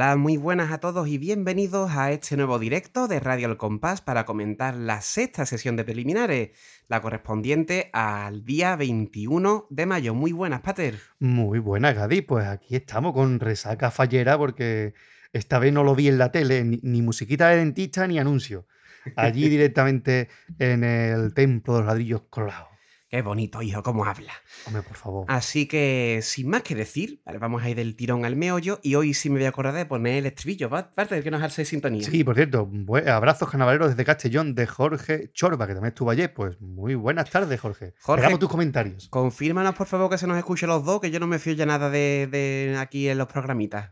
Hola, muy buenas a todos y bienvenidos a este nuevo directo de Radio El Compás para comentar la sexta sesión de preliminares, la correspondiente al día 21 de mayo. Muy buenas, Pater. Muy buenas, Gadi. Pues aquí estamos con resaca fallera porque esta vez no lo vi en la tele, ni, musiquita de dentista ni anuncio. Allí directamente en el templo de los ladrillos colorados. Qué bonito, hijo, cómo habla. Hombre, por favor. Así que, sin más que decir, vale, vamos a ir del tirón al meollo y hoy sí me voy a acordar de poner el estribillo, parte del que nos hace sintonía. Sí, por cierto, abrazos carnavaleros desde Castellón de Jorge Chorba, que también estuvo ayer. Pues muy buenas tardes, Jorge. Jorge- Esperamos tus comentarios. Confírmanos, por favor, que se nos escuche los dos, que yo no me fío ya nada de, de aquí en los programitas.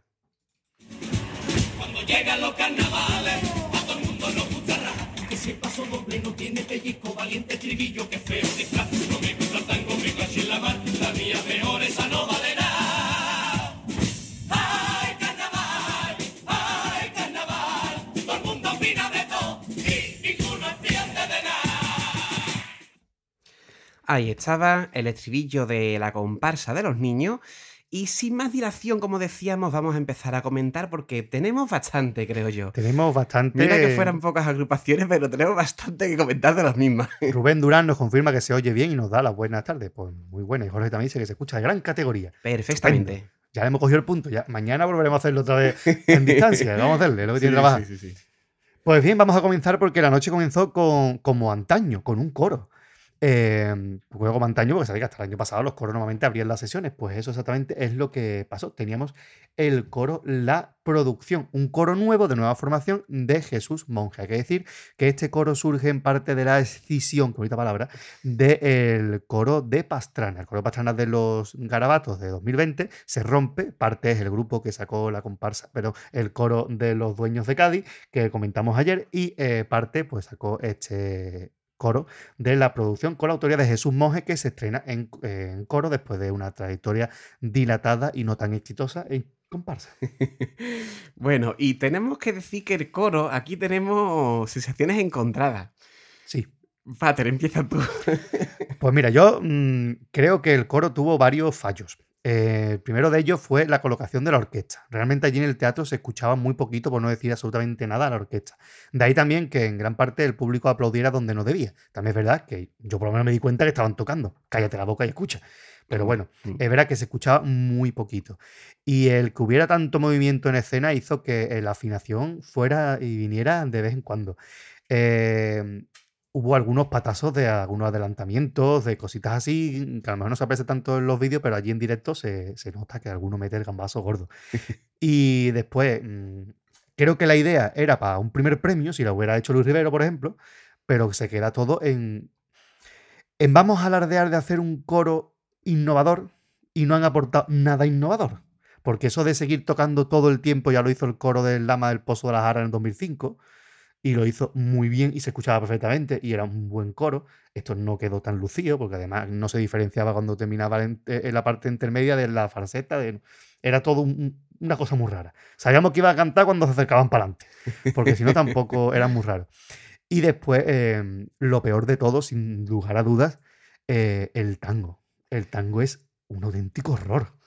Cuando llegan los carnavales, no tiene pellizco, valiente estribillo, que feo disfraz. No me gusta el tango, me caché en la mar, la mía mejor, esa no vale nada. ¡Ay, carnaval! ¡Ay, carnaval! Todo el mundo opina de todo y ninguno entiende de nada. Ahí estaba el estribillo de la comparsa de los niños. Y sin más dilación, como decíamos, vamos a empezar a comentar porque tenemos bastante, creo yo. Tenemos bastante. Mira que fueran pocas agrupaciones, pero tenemos bastante que comentar de las mismas. Rubén Durán nos confirma que se oye bien y nos da las buenas tardes. Pues muy buena. Y Jorge también dice que se escucha de gran categoría. Perfectamente. Ya le hemos cogido el punto. Ya, mañana volveremos a hacerlo otra vez en distancia. Vamos a hacerle, lo que tiene que trabajar. sí, sí. Pues bien, vamos a comenzar porque la noche comenzó con, como antaño, con un coro. Eh, juego como antaño, porque sabéis que hasta el año pasado los coros normalmente abrían las sesiones. Pues eso exactamente es lo que pasó. Teníamos el coro La Producción, un coro nuevo de nueva formación de Jesús Monje. Hay que decir que este coro surge en parte de la escisión, que bonita palabra, del coro de Pastrana. El coro de Pastrana de los Garabatos de 2020 se rompe. Parte es el grupo que sacó la comparsa, pero el coro de los dueños de Cádiz, que comentamos ayer, y eh, parte pues sacó este coro de la producción con la autoría de Jesús Monje que se estrena en, en coro después de una trayectoria dilatada y no tan exitosa en comparsa. Bueno, y tenemos que decir que el coro, aquí tenemos sensaciones encontradas. Sí. Pater, empieza tú. Pues mira, yo mm, creo que el coro tuvo varios fallos. Eh, el primero de ellos fue la colocación de la orquesta. Realmente allí en el teatro se escuchaba muy poquito, por no decir absolutamente nada, a la orquesta. De ahí también que en gran parte el público aplaudiera donde no debía. También es verdad que yo por lo menos me di cuenta que estaban tocando. Cállate la boca y escucha. Pero bueno, Mm. es verdad que se escuchaba muy poquito. Y el que hubiera tanto movimiento en escena hizo que la afinación fuera y viniera de vez en cuando. Eh, hubo algunos patazos de algunos adelantamientos, de cositas así, que a lo mejor no se aprecia tanto en los vídeos, pero allí en directo se, se nota que alguno mete el gambazo gordo. y después, mm, creo que la idea era para un primer premio, si lo hubiera hecho Luis Rivero, por ejemplo, pero se queda todo en, en vamos a alardear de hacer un coro innovador y no han aportado nada innovador. Porque eso de seguir tocando todo el tiempo ya lo hizo el coro del Lama del Pozo de la Jara en el 2005 y lo hizo muy bien y se escuchaba perfectamente y era un buen coro. Esto no quedó tan lucido porque además no se diferenciaba cuando terminaba en, la parte intermedia de la falseta. era todo un- una cosa muy rara. Sabíamos que iba a cantar cuando se acercaban para adelante, porque si no tampoco era muy raro. Y después, eh, lo peor de todo, sin lugar a dudas, eh, el tango. El tango es un auténtico horror.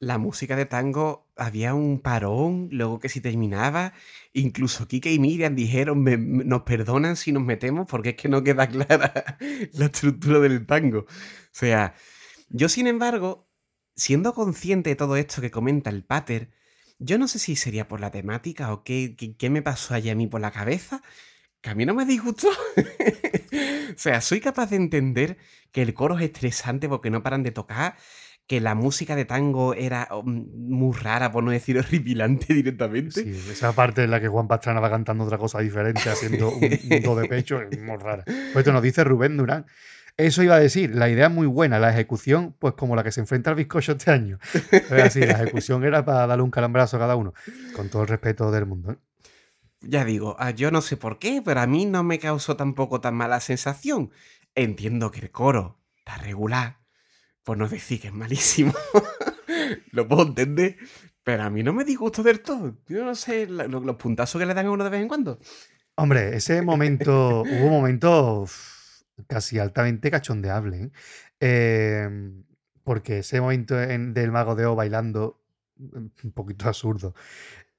La música de tango había un parón, luego que si terminaba, incluso Kike y Miriam dijeron, "Me- nos perdonan si nos metemos porque es que no queda clara la estructura del tango. O sea, yo sin embargo, siendo consciente de todo esto que comenta el Pater, yo no sé si sería por la temática o qué, qué, qué me pasó allí a mí por la cabeza, que a mí no me disgustó. o sea, soy capaz de entender que el coro es estresante porque no paran de tocar, que la música de tango era um, muy rara, por no decir horripilante directamente. Sí, esa parte en la que Juan Pastrana va cantando otra cosa diferente, haciendo un, un do de pecho, es muy rara. Pues esto nos dice Rubén Durán. Eso iba a decir, la idea es muy buena, la ejecución, pues como la que se enfrenta al bizcocho este año. Es así, la ejecución era para darle un calambrazo a cada uno, con todo el respeto del mundo. ¿eh? Ya digo, ah, yo no sé por qué, pero a mí no me causó tampoco tan mala sensación. Entiendo que el coro está regular, por no decir que es malísimo. Lo puedo entender, pero a mí no me disgustó del todo. Yo no sé, la- lo- los puntazos que le dan a uno de vez en cuando. Hombre, ese momento, hubo momentos uf, casi altamente cachondeable, ¿eh? Eh, porque ese momento en- del Mago de O bailando, un poquito absurdo.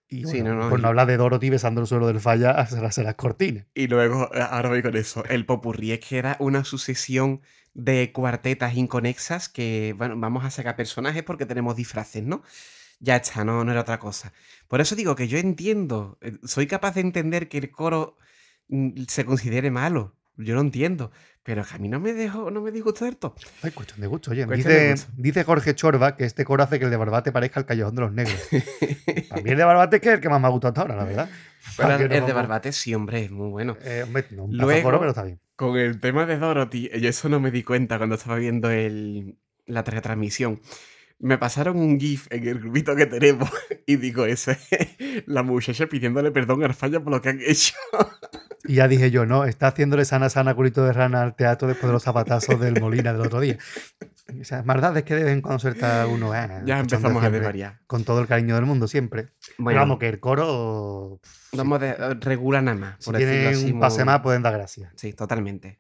Y Sí, no, no, por y- no hablar de Dorothy besando el suelo del falla a hacerse las cortinas. Y luego, ahora voy con eso. El popurrí es que era una sucesión de cuartetas inconexas que, bueno, vamos a sacar personajes porque tenemos disfraces, ¿no? Ya está, no, no era otra cosa. Por eso digo que yo entiendo, eh, soy capaz de entender que el coro mm, se considere malo. Yo lo entiendo. Pero que a mí no me dejó, no me del todo. Ay, cuestión de gusto, oye. Dice, dice Jorge Chorba que este coro hace que el de Barbate parezca el callejón de los negros. A mí el de Barbate es que es el que más me ha gustado hasta ahora, la verdad. Pero ¿Para qué el de? Barbate sí, hombre, es muy bueno. Eh, hombre, no, un Luego- coro, pero está bien. Con el tema de Dorothy, yo eso no me di cuenta cuando estaba viendo el, la retransmisión. Me pasaron un GIF en el grupito que tenemos y digo, ese la muchacha pidiéndole perdón al falla por lo que han hecho. Y ya dije yo, no, está haciéndole sana sana culito de rana al teatro después de los zapatazos del Molina del otro día. Esas maldades que de vez en cuando suelta uno. eh, Ya empezamos a siempre, desvariar. Con todo el cariño del mundo, siempre. Pero Bueno, vamos, que el coro. si- vamos de, regula nada más. si Por decirlo tienen así, un pase muy- más, pueden dar gracias. Sí, totalmente.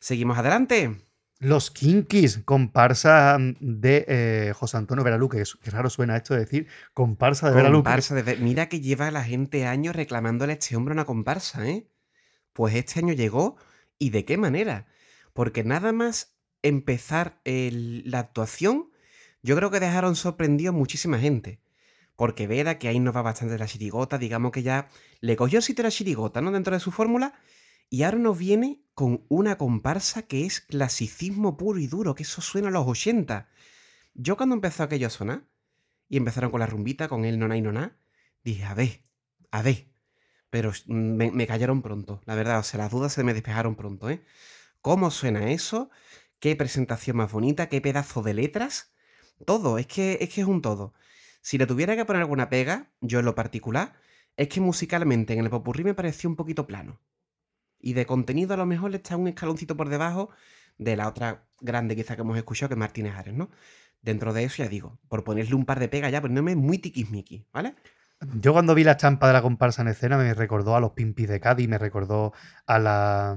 Seguimos adelante. Los Kinkis, comparsa de eh, José Antonio Veraluque. Que, que raro suena esto de decir comparsa de Veraluque. Comparsa Mira que lleva la gente años reclamándole a este hombre una comparsa, ¿eh? Pues este año llegó y de qué manera. Porque nada más empezar la actuación, yo creo que dejaron sorprendido muchísima gente. Porque Vera, que ahí nos va bastante la chirigota, digamos que ya le cogió el sitio a la chirigota, ¿no? Dentro de su fórmula. Y ahora nos viene con una comparsa que es clasicismo puro y duro, que eso suena a los 80. Yo cuando empezó aquello a sonar, y empezaron con la rumbita, con el noná y noná, dije, a ver, a ver. Pero mm, me, cayeron pronto, la verdad, o sea, las dudas se me despejaron pronto, ¿eh? ¿Cómo suena eso? ¿Qué presentación más bonita? ¿Qué pedazo de letras? Todo, es que es, que es un todo. Si le tuviera que poner alguna pega, yo en lo particular, es que musicalmente en el popurrí me pareció un poquito plano. Y de contenido a lo mejor le está un escaloncito por debajo de la otra grande quizá que hemos escuchado, que es Martínez Ares, ¿no? Dentro de eso, ya digo, por ponerle un par de pegas ya, poniéndome muy tiquismiqui, ¿vale? Yo cuando vi la estampa de la comparsa en escena me recordó a los Pimpis de Cádiz, me recordó a, la,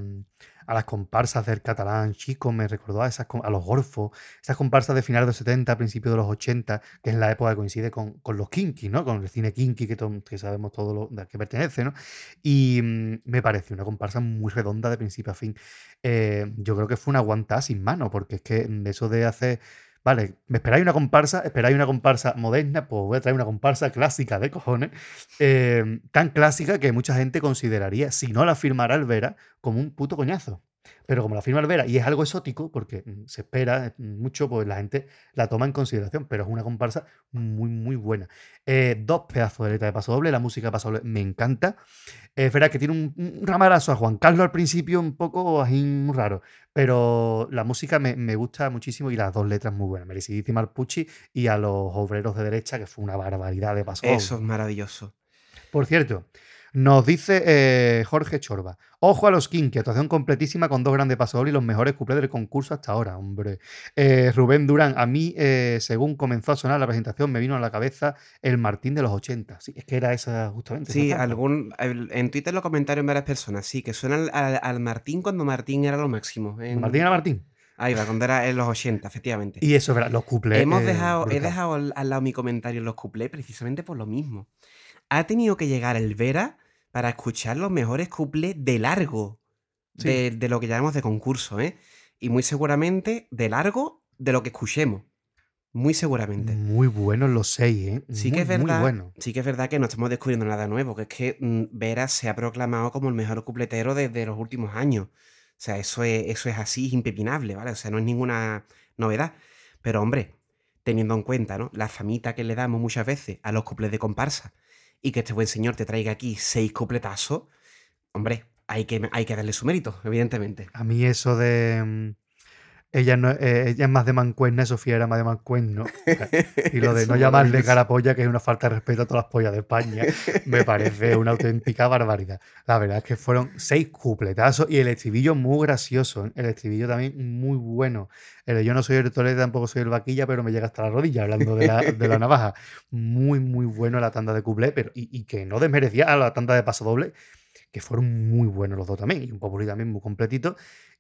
a las comparsas del catalán chico, me recordó a, esas, a los golfos, esas comparsas de finales de los 70, principios de los 80, que es la época que coincide con, con los kinky, ¿no? Con el cine kinky que, que sabemos todo lo qué pertenece, ¿no? Y mm, me pareció una comparsa muy redonda de principio a fin. Eh, yo creo que fue una aguantada sin mano, porque es que mm, eso de hacer Vale, me esperáis una comparsa, esperáis una comparsa moderna, pues voy a traer una comparsa clásica de cojones, eh, tan clásica que mucha gente consideraría, si no la firmara Vera, como un puto coñazo. Pero como la firma el Vera y es algo exótico, porque mm, se espera mm, mucho, pues la gente la toma en consideración, pero es una comparsa muy, muy buena. Eh, dos pedazos de letra de paso doble, la música de paso doble me encanta. Es verdad que tiene un, un ramalazo a Juan Carlos al principio, un poco así muy raro, pero la música me, me gusta muchísimo y las dos letras muy buenas. Merecidísima al Pucci y a los obreros de derecha, que fue una barbaridad de paso doble. Eso es maravilloso. Por cierto, nos dice eh, Jorge Chorba. Ojo a los Kinky, actuación completísima con dos grandes pasos y los mejores cuplés del concurso hasta ahora, hombre. Eh, Rubén Durán, a mí, eh, según comenzó a sonar la presentación, me vino a la cabeza el Martín de los 80. Sí, es que era esa justamente. Sí, algún, en Twitter lo comentaron varias personas, sí, que suenan al, al Martín cuando Martín era lo máximo. en- Martín era Martín. Ahí va, cuando era en los 80, efectivamente. Y eso, es verdad, los cuplés. Hemos dejado, he dejado al, al lado mi comentario en los cuplés precisamente por lo mismo. Ha tenido que llegar el Vera para escuchar los mejores cuplés de largo Sí. de, de lo que llamamos de concurso, ¿eh? Y muy seguramente de largo de lo que escuchemos. Muy seguramente. Muy buenos los seis, ¿eh? Sí muy, que es verdad, Muy bueno. sí que es verdad que no estamos descubriendo nada nuevo, que es que mm, Vera se ha proclamado como el mejor cupletero desde los últimos años. O sea, eso es, eso es así, es impepinable, ¿vale? O sea, no es ninguna novedad. Pero hombre, teniendo en cuenta, ¿no? La famita que le damos muchas veces a los cuples de comparsa y que este buen señor te traiga aquí seis cupletazos, hombre, hay que, hay que darle su mérito, evidentemente. A mí eso de... Ella, no, eh, ella es más de mancuerna, Sofía era más de mancuerno. Y lo de no llamarle carapolla, que es una falta de respeto a todas las pollas de España, me parece una auténtica barbaridad. La verdad es que fueron seis cupletazos y el estribillo muy gracioso. ¿eh? El estribillo también muy bueno. El de yo no soy el tolete, tampoco soy el vaquilla, pero me llega hasta la rodilla, hablando de la, de la navaja. Muy, muy bueno la tanda de cuplé, pero, y, y que no desmerecía a la tanda de paso doble, que fueron muy buenos los dos también, y un popurrí también muy completito,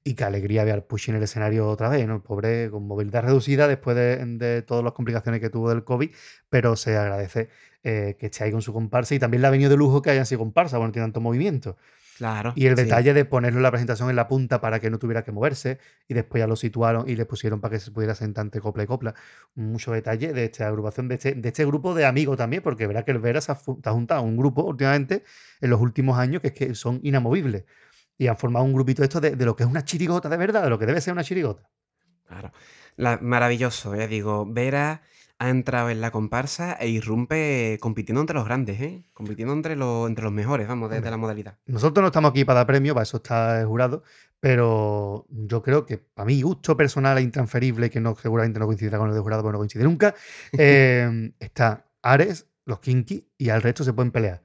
y qué alegría ver al Push en el escenario otra vez, ¿no? El pobre con movilidad reducida después de, de todas las complicaciones que tuvo del COVID, pero se agradece eh, que esté ahí con su comparsa y también le ha venido de lujo que hayan sido comparsa, bueno, no tiene tanto movimiento. Claro. Y el sí. detalle de ponerlo en la presentación en la punta para que no tuviera que moverse y después ya lo situaron y le pusieron para que se pudiera sentar entre copla y copla. Mucho detalle de esta agrupación, de este, de este grupo de amigos también, porque verá que el Vera se ha, se ha juntado a un grupo últimamente en los últimos años que es que son inamovibles. Y han formado un grupito esto de, de lo que es una chirigota de verdad, de lo que debe ser una chirigota. Claro. La- maravilloso, ya digo. Vera ha entrado en la comparsa e irrumpe compitiendo entre los grandes, ¿eh? Compitiendo entre los, entre los mejores, vamos, de, de la modalidad. Nosotros no estamos aquí para dar premio, para eso está el jurado, pero yo creo que para mi gusto personal e intransferible, que no, seguramente no coincidirá con el de jurado, porque no coincide nunca, eh, está Ares, los Kinky y al resto se pueden pelear.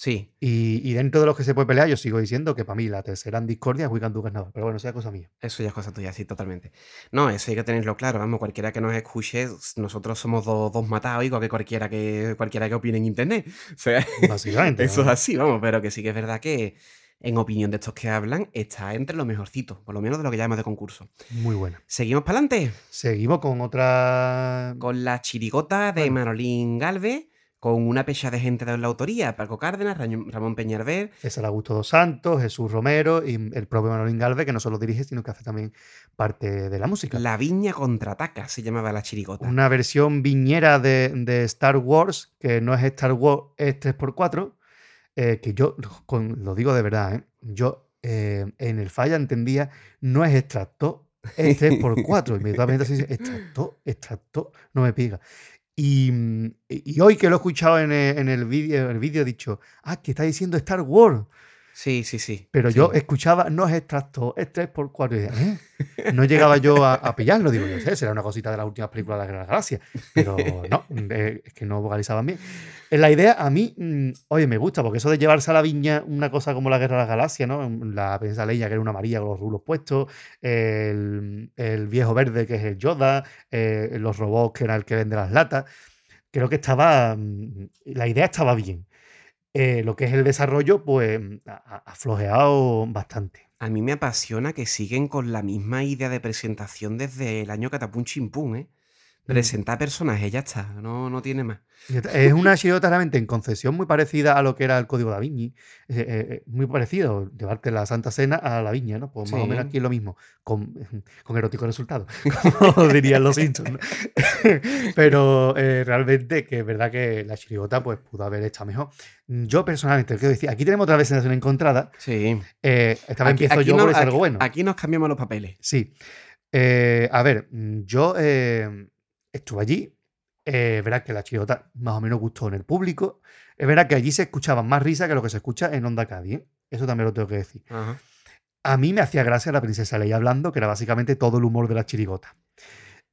Sí, Y, y dentro de los que se puede pelear, yo sigo diciendo que para mí la tercera en discordia es Weekend Carnaval, pero bueno, sea cosa mía. eso ya es cosa tuya, sí, totalmente. No, eso hay que tenerlo claro, vamos, cualquiera que nos escuche, nosotros somos dos, dos matados, igual que cualquiera que, cualquiera que opine en internet. O sea, Básicamente. eso es así, vamos, pero que sí que es verdad que, en opinión de estos que hablan, está entre los mejorcitos, por lo menos de lo que llamamos de concurso. Muy buena. Seguimos para adelante. Seguimos con otra. Con la chirigota de Bueno. Manolín Galvez, con una pecha de gente de la autoría, Paco Cárdenas, Ramón Peñarver, Es el Augusto dos Santos, Jesús Romero y el propio Manolín Galvez, que no solo dirige, sino que hace también parte de la música. La Viña contraataca, se llamaba la chirigota. Una versión viñera de, de Star Wars, que no es Star Wars, es 3x4, eh, que yo con- lo digo de verdad, ¿eh? yo eh, en el falla entendía, no es extracto, es 3x4. Inmediatamente así, extracto, extracto, no me pica. Y, mm, y hoy que lo he escuchado en el, en el vídeo, el vídeo he dicho, ah, que está diciendo Star Wars. Sí, sí, sí. Pero sí. yo escuchaba, no es extracto, es 3x4. Y decía, ¿eh? No llegaba yo a, a pillarlo. Digo, yo sé, será una cosita de las últimas películas de la Guerra de la Galaxia. Pero no, eh, es que no vocalizaban bien. Eh, La idea a mí, mm, oye, me gusta, porque eso de llevarse a la viña una cosa como la Guerra de la Galaxia, ¿no? La princesa Leia, que era una María con los rulos puestos, el, el viejo verde, que es el Yoda, eh, los robots, que era el que vende las latas. Creo que estaba. mm, La idea estaba bien. Eh, lo que es el desarrollo, pues ha ha- flojeado bastante. A mí me apasiona que siguen con la misma idea de presentación desde el año Catapum Chimpún, ¿eh? Mm. Presentar personajes, ya está, no, no tiene más. Es una chirigota realmente en concesión muy parecida a lo que era el Código da Vinci. Eh, eh, eh, muy parecido, llevarte la Santa Cena a la viña, ¿no? Pues más o menos aquí es lo mismo, con, con erótico resultado, como dirían los Simpsons. ¿no? Pero eh, realmente que es verdad que la chirigota pues pudo haber estado mejor. Yo personalmente, quiero decir, aquí tenemos otra vez sensación encontrada. Sí. Esta vez Aquí- empiezo aquí yo no- por decir algo bueno. Aquí nos cambiamos los papeles. Sí. A ver, yo estuve allí. eh, Es verdad que la chirigota más o menos gustó en el público. Es verdad que allí se escuchaba más risa que lo que se escucha en Onda Cádiz. ¿eh? Eso también lo tengo que decir. Ajá. A mí me hacía gracia la princesa Leia hablando, que era básicamente todo el humor de la chirigota.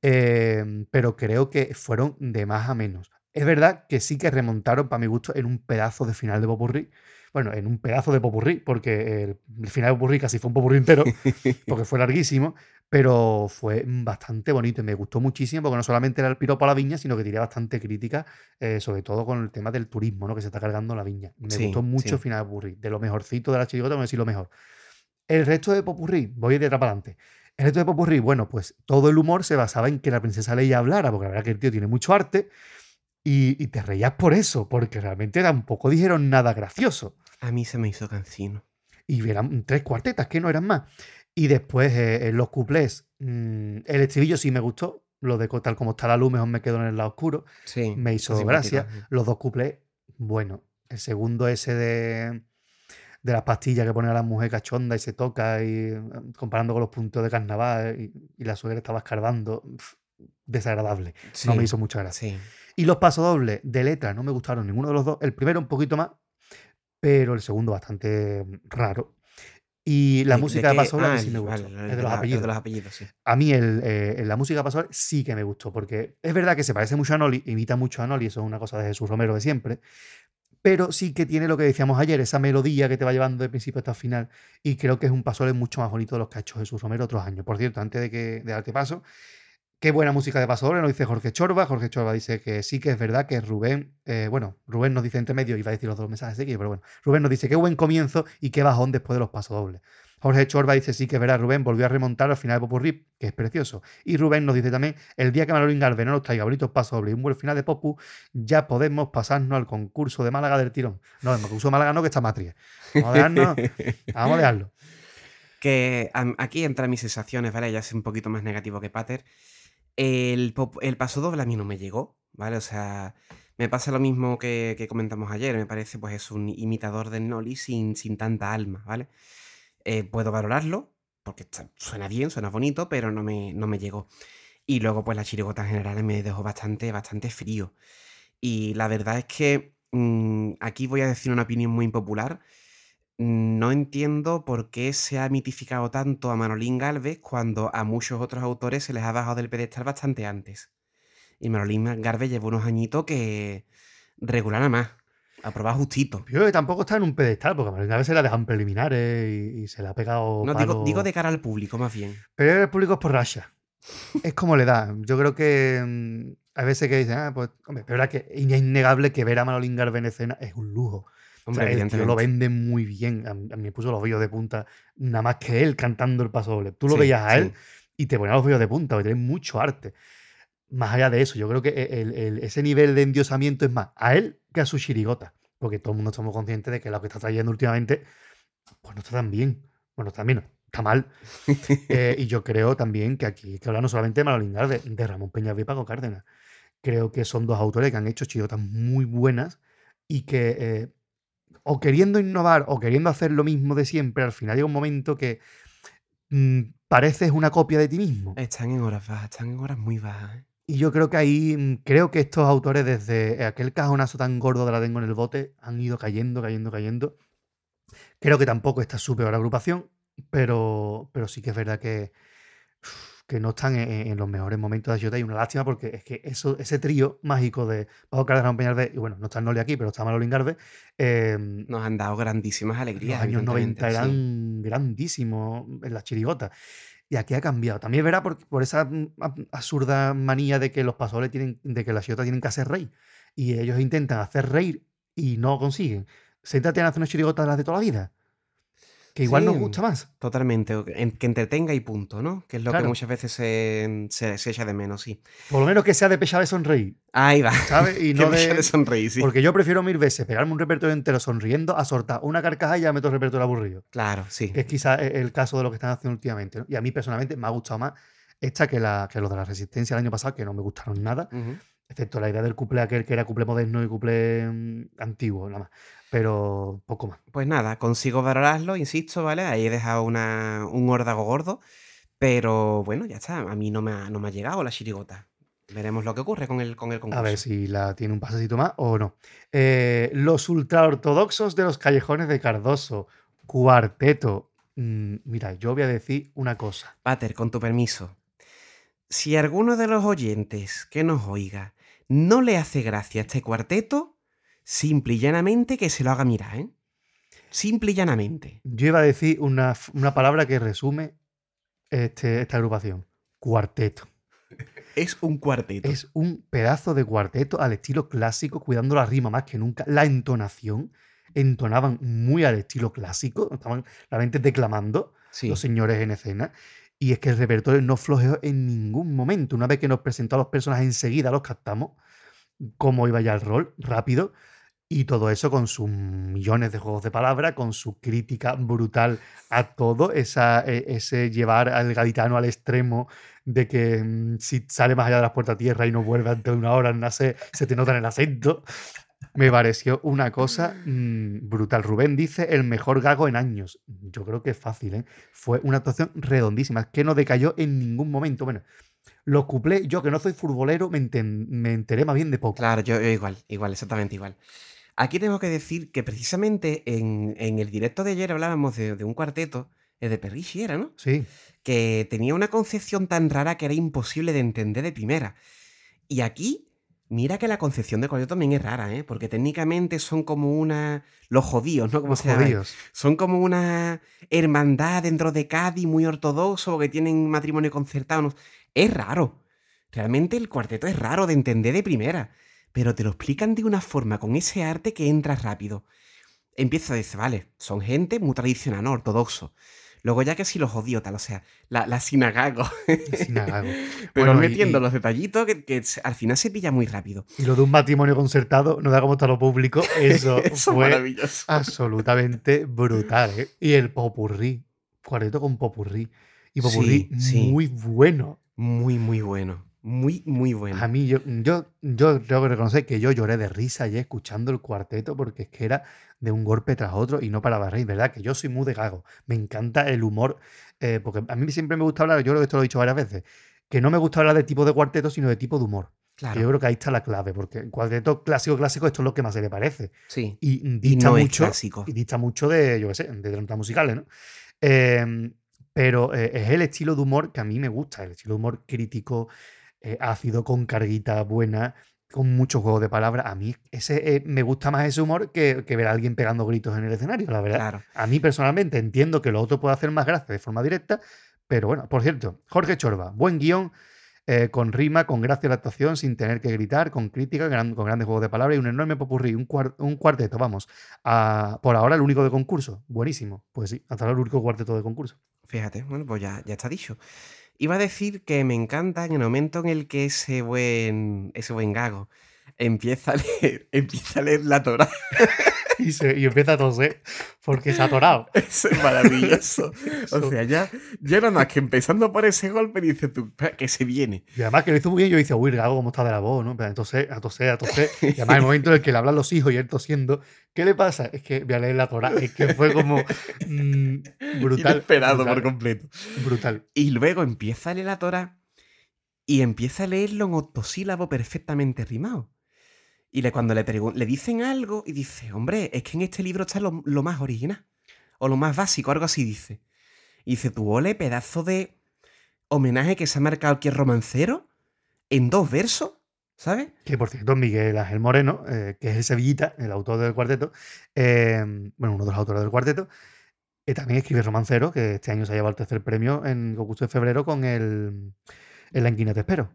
Eh, pero creo que fueron de más a menos. Es verdad que sí que remontaron, para mi gusto, en un pedazo de final de Popurrí. Bueno, en un pedazo de Popurrí, porque el, el final de Popurrí casi fue un Popurrí entero, porque fue larguísimo, pero fue bastante bonito y me gustó muchísimo, porque no solamente era el piropo a la viña, sino que tenía bastante crítica, eh, sobre todo con el tema del turismo, ¿no? que se está cargando la viña. Me Sí, gustó mucho sí. final de Popurrí, de lo mejorcito de la chirigota, voy a decir lo mejor. El resto de Popurrí, voy de atrás para adelante. El resto de Popurrí, bueno, pues todo el humor se basaba en que la princesa Leia hablara, porque la verdad que el tío tiene mucho arte, y, y te reías por eso, porque realmente tampoco dijeron nada gracioso. A mí se me hizo cansino. Y eran tres cuartetas, que no eran más. Y después eh, los cuplés, mm, el estribillo sí me gustó, lo de tal como está la luz, mejor me quedo en el lado oscuro, Sí. me hizo gracia. Los dos cuplés, bueno. El segundo ese de, de las pastillas que pone a la mujer cachonda y se toca, y eh, comparando con los puntos de carnaval, y, y la suegra estaba escarbando, desagradable. sí. No me hizo mucha gracia. Sí. Y los pasodobles de letra no me gustaron ninguno de los dos. El primero un poquito más, pero el segundo bastante mm, raro. Y la ¿De- música de, qué? Pasodoble a mí Ah, sí me gustó. vale, es de los la- apellidos. de los apellidos, sí. A mí el, eh, la música de Pasodoble sí que me gustó, porque es verdad que se parece mucho a Noli, imita mucho a Noli, eso es una cosa de Jesús Romero de siempre, pero sí que tiene lo que decíamos ayer, esa melodía que te va llevando de principio hasta el final, y creo que es un Pasodoble mucho más bonito de los que ha hecho Jesús Romero otros años. Por cierto, antes de que de darte paso, Qué buena música de paso doble, nos dice Jorge Chorba. Jorge Chorba dice que sí que es verdad que Rubén, eh, bueno, Rubén nos dice entre medio, iba a decir los dos mensajes seguidos, pero bueno, Rubén nos dice qué buen comienzo y qué bajón después de los pasos dobles. Jorge Chorba dice sí que es verdad, Rubén volvió a remontar al final de Popurrí, que es precioso. Y Rubén nos dice también, el día que Manolín Galve no nos traiga bonitos pasos dobles y un buen final de Popu, ya podemos pasarnos al concurso de Málaga del tirón. No, el concurso de Málaga no, que está matria. Vamos a dejarnos, vamos a dejarlo. Que aquí entran mis sensaciones, ¿vale? Ya es un poquito más negativo que Pater. El, el paso doble a mí no me llegó, ¿vale? O sea, me pasa lo mismo que, que comentamos ayer. Me parece, pues, es un imitador del Noli sin, sin tanta alma, ¿vale? Eh, puedo valorarlo, porque suena bien, suena bonito, pero no me, no me llegó. Y luego, pues, la chirigota en general me dejó bastante, bastante frío. Y la verdad es que mm, aquí voy a decir una opinión muy impopular. No entiendo por qué se ha mitificado tanto a Manolín Galvez cuando a muchos otros autores se les ha bajado del pedestal bastante antes. Y Manolín Galvez lleva unos añitos que regular nada más. Aprobado justito. Yo que tampoco está en un pedestal, porque a Manolín Galvez se la dejan preliminares y, y se le ha pegado. No, digo, palo. digo de cara al público, más bien. Pero el público es por racha. Es como le da. Yo creo que hay veces que dicen, ah, pues, hombre, pero es verdad que es innegable que ver a Manolín Garvey en escena es un lujo. O Hombre, el tío lo evidentemente. vende muy bien. A, mí a mí me puso los vellos de punta, nada más que él cantando el paso doble. Tú lo Sí, veías a él sí. y te ponía los vellos de punta, porque tiene mucho arte. Más allá de eso, yo creo que e, el- el- ese nivel de endiosamiento es más a él que a su chirigota. Porque todo el mundo estamos conscientes de que lo que está trayendo últimamente, pues no está tan bien. Bueno, también no, está mal. Eh, y yo creo también que aquí hay que hablar no solamente de Manolín de Ramón Peñalba y Paco Cárdenas. Creo que son dos autores que han hecho chirigotas muy buenas y que, eh, o queriendo innovar o queriendo hacer lo mismo de siempre, al final llega un momento que mm, pareces una copia de ti mismo. Están en horas bajas, están en horas muy bajas. ¿eh? Y yo creo que ahí, mm, creo que estos autores, desde aquel cajonazo tan gordo de la tengo en el bote, han ido cayendo, cayendo, cayendo. Creo que tampoco esta es su peor agrupación, pero, pero sí que es verdad que, que no están en, en los mejores momentos de Ayota y una lástima porque es que eso, ese trío mágico de Pablo Cárdenas Peñalver, y bueno, no está Noli aquí, pero está Manolín Garve, eh, Nos han dado grandísimas los alegrías. años 90 evidentemente, sí. eran grandísimos en las chirigotas. Y aquí ha cambiado. También verá por, por esa mm, ab- absurda manía de que los pasoles tienen, de que las chirigotas tienen que hacer reír. Y ellos intentan hacer reír y no consiguen. Siéntate a hacer una chirigota de las de toda la vida. Que igual nos gusta más. Totalmente, que en- que entretenga y punto, ¿no? Que es lo Claro. que muchas veces se, se, se echa de menos, sí. Por lo menos que sea de pecha de sonreír. Ahí va. ¿Sabes? Y no de. de sonreír, sí. Porque yo prefiero mil veces pegarme un repertorio entero sonriendo a soltar una carcajada y ya meto el repertorio aburrido. Claro, sí. que es quizás el caso de lo que están haciendo últimamente. ¿no? Y a mí personalmente me ha gustado más esta que, la, que los de la Resistencia el año pasado, que no me gustaron nada, excepto la idea del couple aquel que era couple moderno y couple mm, antiguo, nada más. Pero poco más. Pues nada, consigo valorarlo, insisto, ¿vale? Ahí he dejado una, un órdago gordo, pero bueno, ya está. A mí no me ha, no me ha llegado la chirigota. Veremos lo que ocurre con el, con el concurso. A ver si la tiene un pasecito más o no. Eh, los ultraortodoxos de los callejones de Cardoso, cuarteto. Mm, mira, yo voy a decir una cosa. Pater, con tu permiso. Si alguno de los oyentes que nos oiga no le hace gracia este cuarteto, simple y llanamente que se lo haga mirar, ¿eh? Simple y llanamente. Yo iba a decir una, una palabra que resume este- esta agrupación. Cuarteto. Es un cuarteto. Es un pedazo de cuarteto al estilo clásico, cuidando la rima más que nunca. La entonación. Entonaban muy al estilo clásico. Estaban realmente declamando Sí. los señores en escena. Y es que el repertorio no flojeó en ningún momento. Una vez que nos presentó a los personajes, enseguida los captamos. Cómo iba ya el rol, rápido. Y todo eso con sus millones de juegos de palabra, con su crítica brutal a todo, esa, e- ese llevar al gaditano al extremo de que mm, si sale más allá de las puertas tierra y no vuelve antes de una hora al nacer, se te nota en el acento. Me pareció una cosa mm, brutal. Rubén dice el mejor gago en años. Yo creo que es fácil, ¿eh? Fue una actuación redondísima, que no decayó en ningún momento. Bueno, los cuplé, yo que no soy futbolero, me, me enteré más bien de poco. Claro, yo, yo igual, igual, exactamente igual. Aquí tengo que decir que precisamente en, en el directo de ayer hablábamos de, de un cuarteto, el de Perrichi era, ¿no? Sí, que tenía una concepción tan rara que era imposible de entender de primera. Y aquí, mira que la concepción de cuarteto también es rara, ¿eh? Porque técnicamente son como una... Los judíos, ¿no? Como los se judíos. Son como una hermandad dentro de Cádiz muy ortodoxo, que tienen matrimonio concertado. no- Es raro. Realmente el cuarteto es raro de entender de primera, pero te lo explican de una forma con ese arte que entras rápido. Empieza a decir, vale, son gente muy tradicional, ¿no? Ortodoxo. Luego ya que si los odio, tal, o sea, la, la sinagago. Sinagago. Pero Bueno, metiendo y- los detallitos que, al final se pilla muy rápido. Y lo de un matrimonio concertado, no da como está lo público, eso, Eso es fue maravilloso. absolutamente brutal. ¿eh? Y el popurrí, cuarteto con popurrí. Y popurrí Sí, sí. muy bueno. Muy, muy bueno. Muy, muy bueno. A mí, yo, yo, yo tengo que reconocer que yo lloré de risa ayer escuchando el cuarteto porque es que era de un golpe tras otro y no paraba reír, ¿verdad? Que yo soy muy de gago. Me encanta el humor, eh, porque a mí siempre me gusta hablar, yo creo que esto lo he dicho varias veces, que no me gusta hablar de tipo de cuarteto, sino de tipo de humor. Claro. yo creo que ahí está la clave, porque el cuarteto clásico, clásico, esto es lo que más se le parece. Sí. Y Y dista no mucho, y dista mucho de, yo qué sé, de notas musicales, ¿no? Eh, pero eh, es el estilo de humor que a mí me gusta, el estilo de humor crítico, eh, ácido, con carguita buena, con mucho juego de palabras. A mí ese, eh, me gusta más ese humor que, que ver a alguien pegando gritos en el escenario, la verdad. Claro. A mí personalmente entiendo que lo otro puede hacer más gracia de forma directa, pero bueno, por cierto, Jorge Chorba, buen guion, eh, con rima, con gracia a la actuación, sin tener que gritar, con crítica, gran- con grandes juegos de palabras y un enorme popurrí, un cuarteto, vamos. a- por ahora el único de concurso. Buenísimo. Pues sí, hasta ahora el único cuarteto de concurso. Fíjate, bueno, pues ya, ya está dicho. Iba a decir que me encanta en el momento en el que ese buen, ese buen gago empieza a leer, empieza a leer la Torah. Y, se, y empieza a toser porque se ha atorado. Eso es maravilloso. O sea, ya, ya nada más que empezando por ese golpe dices tú, "Espera, que se viene. Y además que lo hizo muy bien, yo dice, uy, gago, ¿cómo está de la voz? ¿no? Pero entonces, a toser, a toser. Y además el momento en el que le hablan los hijos y él tosiendo, ¿qué le pasa? Es que voy a leer la Torah. Es que fue como mm, brutal. Inesperado brutal, por completo. Brutal. Y luego empieza a leer la Torah y empieza a leerlo en octosílabo perfectamente rimado. Y le, cuando le, le dicen algo y dice, hombre, es que en este libro está lo, lo más original. O lo más básico, algo así dice. Y dice, tú ole, pedazo de homenaje que se ha marcado aquí el romancero en dos versos, ¿sabes? Que por cierto, Miguel Ángel Moreno, eh, que es el Sevillita, el autor del cuarteto, eh, bueno, uno de los autores del cuarteto, eh, también escribe romancero, que este año se ha llevado el tercer premio en concurso de febrero con el, el La Inquina Te Espero.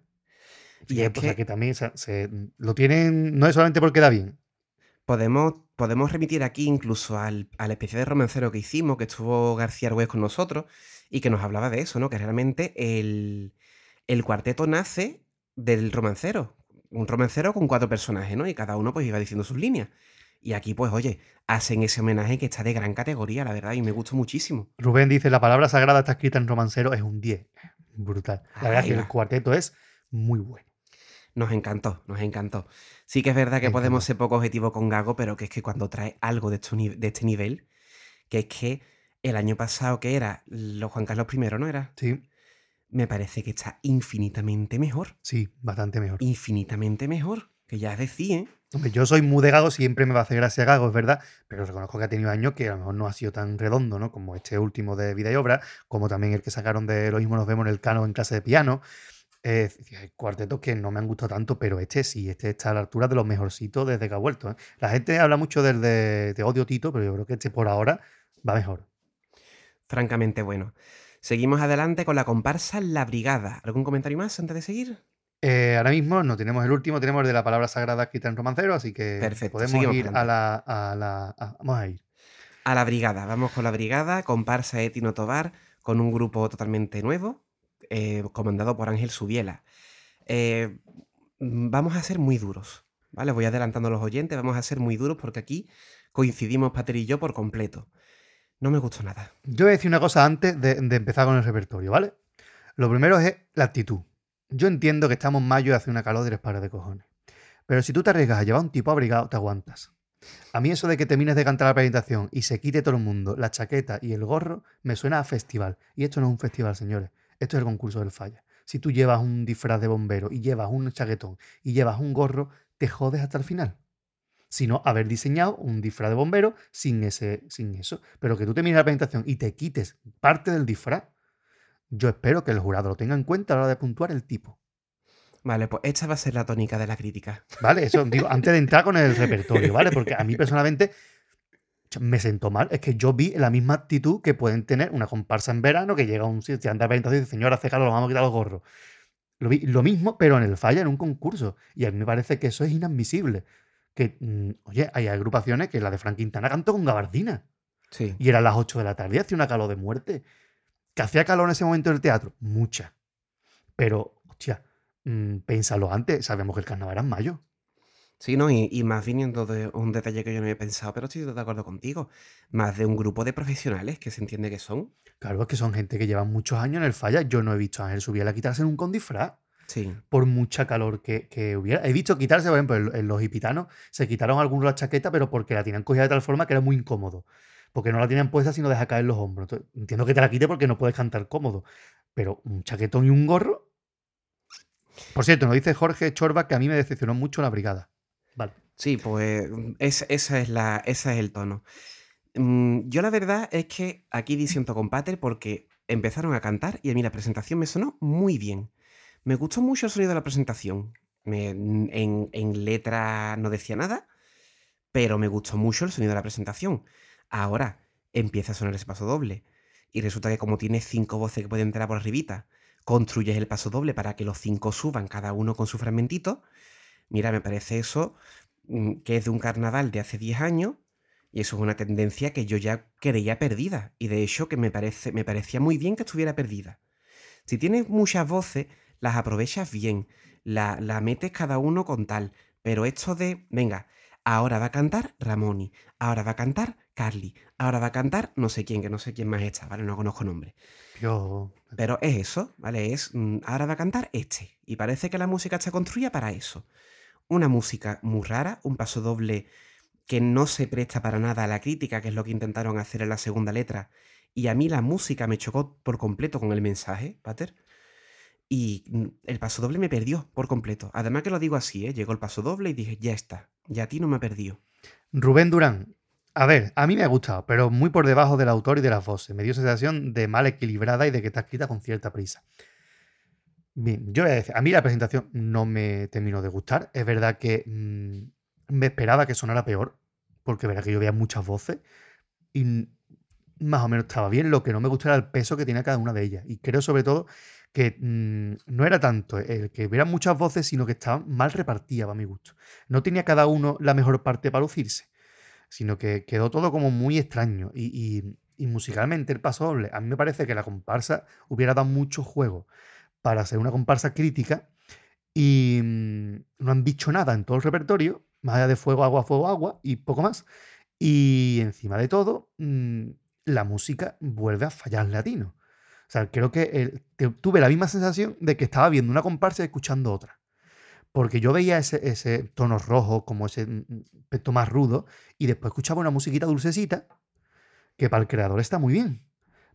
Y Y es sea, que- que también se, se- lo tienen, no es solamente porque da bien. Podemos, podemos remitir aquí incluso al, al especial de romancero que hicimos, que estuvo García Arguez con nosotros, y que nos hablaba de eso, ¿no? Que realmente el, el cuarteto nace del romancero. Un romancero con cuatro personajes, ¿no? Y cada uno pues iba diciendo sus líneas. Y aquí, pues, oye, hacen ese homenaje que está de gran categoría, la verdad, y me gustó muchísimo. Rubén dice, la palabra sagrada está escrita en romancero, es un 10. Brutal. La verdad es que el cuarteto es muy bueno. Nos encantó, nos encantó. Sí que es verdad que podemos ser poco objetivos con Gago, pero que es que cuando trae algo de, esto ni- de este nivel, que es que el año pasado que era los Juan Carlos I, ¿no era? Sí, Me parece que está infinitamente mejor. sí, bastante mejor. Infinitamente mejor. Que ya decía, ¿eh? Hombre, yo soy muy de Gago, siempre me va a hacer gracia Gago, es verdad, pero reconozco que ha tenido años que a lo mejor no ha sido tan redondo, ¿no? Como este último de Vida y Obra, como también el que sacaron de Lo mismo nos vemos en el cano en clase de piano. Eh, cuartetos que no me han gustado tanto, pero este sí, este está a la altura de los mejorcitos desde que ha vuelto. ¿eh? La gente habla mucho del de, de Odio Tito, pero yo creo que este por ahora va mejor. Francamente bueno. Seguimos adelante con la comparsa La Brigada. ¿Algún comentario más antes de seguir? Eh, ahora mismo no tenemos el último, tenemos el de la palabra sagrada escrita en romancero, así que Perfecto, podemos ir a la, a la. a- vamos a ir. A la Brigada. Vamos con la Brigada, comparsa Etino Tobar, con un grupo totalmente nuevo, eh, comandado por Ángel Subiela. Eh, mm, vamos a ser muy duros, ¿vale? Voy adelantando a los oyentes, vamos a ser muy duros porque aquí coincidimos Pater y yo por completo. No me gustó nada. Yo voy a decir una cosa antes de, empezar con el repertorio, ¿vale? Lo primero es la actitud. Yo entiendo que estamos en mayo y hace una calor de pares de cojones. Pero si tú te arriesgas a llevar un tipo abrigado, te aguantas. A mí eso de que termines de cantar la presentación y se quite todo el mundo la chaqueta y el gorro, me suena a festival. Y esto no es un festival, señores. Esto es el concurso del falla. Si tú llevas un disfraz de bombero y llevas un chaquetón y llevas un gorro, te jodes hasta el final. Sino haber diseñado un disfraz de bombero sin, ese, sin eso. Pero que tú te mires la presentación y te quites parte del disfraz, yo espero que el jurado lo tenga en cuenta a la hora de puntuar el tipo. Vale, pues esta va a ser la tónica de la crítica. ¿Vale? Eso digo, antes de entrar con el repertorio, ¿vale? Porque a mí personalmente me sentó mal. Es que yo vi la misma actitud que pueden tener una comparsa en verano que llega a un sitio, anda a y dice, señora, hace calor, vamos a quitar los gorros. Lo, vi- lo mismo, pero en el falla, en un concurso. Y a mí me parece que eso es inadmisible. Que, mm, oye, hay agrupaciones que la de Frank Quintana cantó con gabardina. Sí. Y eran las 8 de la tarde y hacía una calor de muerte. ¿Que hacía calor en ese momento en el teatro? Mucha. Pero, hostia, mm, pénsalo antes. Sabemos que el carnaval era en mayo. Sí, ¿no? Y, y más viniendo de un detalle que yo no había pensado, pero estoy de acuerdo contigo. Más de un grupo de profesionales que se entiende que son. Claro, es que son gente que lleva muchos años en el falla. Yo no he visto a Ángel Subiela quitarse nunca un disfraz. Sí. por mucha calor que, que hubiera. He visto quitarse, por ejemplo, en, en los hipitanos se quitaron algunos la chaqueta, pero porque la tenían cogida de tal forma que era muy incómodo. Porque no la tenían puesta sino deja caer los hombros. Entonces, entiendo que te la quite porque no puedes cantar cómodo. Pero un chaquetón y un gorro. Por cierto, nos dice Jorge Chorba que a mí me decepcionó mucho la brigada. Vale. Sí, pues mm, es- esa es la, ese es el tono. Mm, Yo la verdad es que aquí disiento con Pater porque empezaron a cantar y a mí la presentación me sonó muy bien. Me gustó mucho el sonido de la presentación. Me- en, en letra no decía nada, pero me gustó mucho el sonido de la presentación. Ahora empieza a sonar ese paso doble. Y resulta que como tienes cinco voces que pueden entrar por arribita, construyes el paso doble para que los cinco suban, cada uno con su fragmentito. Mira, me parece eso mm, que es de un carnaval de hace 10 años y eso es una tendencia que yo ya creía perdida y de hecho que me, parece, me parecía muy bien que estuviera perdida. Si tienes muchas voces, las aprovechas bien, la, la metes cada uno con tal, pero esto de, venga, ahora va a cantar Ramoni, ahora va a cantar Carly, ahora va a cantar no sé quién, que no sé quién más está, ¿vale? No conozco nombre. Yo. Pero es eso, ¿vale? Es, mm, ahora va a cantar este. Y parece que la música está construida para eso. Una música muy rara, un paso doble que no se presta para nada a la crítica, que es lo que intentaron hacer en la segunda letra. Y a mí la música me chocó por completo con el mensaje, Pater. Y el paso doble me perdió por completo. Además que lo digo así, ¿eh? Llegó el paso doble y dije, ya está, ya a ti no me ha perdido. Rubén Durán. A ver, a mí me ha gustado, pero muy por debajo del autor y de las voces. Me dio sensación de mal equilibrada y de que está escrita con cierta prisa. Bien, yo voy a decir, a mí la presentación no me terminó de gustar. Es verdad que mm, me esperaba que sonara peor, porque verá que yo veía muchas voces y más o menos estaba bien. Lo que no me gustó era el peso que tenía cada una de ellas. Y creo sobre todo que mm, no era tanto el que hubiera muchas voces, sino que estaban mal repartidas para mi gusto. No tenía cada uno la mejor parte para lucirse, sino que quedó todo como muy extraño. Y, y- y musicalmente el paso doble, a mí me parece que la comparsa hubiera dado mucho juego para ser una comparsa crítica y mm, no han dicho nada en todo el repertorio, más allá de fuego, agua, fuego, agua y poco más. Y encima de todo, mm, la música vuelve a fallar latino. O sea, creo que tuve la misma sensación de que estaba viendo una comparsa y escuchando otra. Porque yo veía ese, ese tono rojo, como ese mm, mm, aspecto más rudo, y después escuchaba una musiquita dulcecita, que para el creador está muy bien.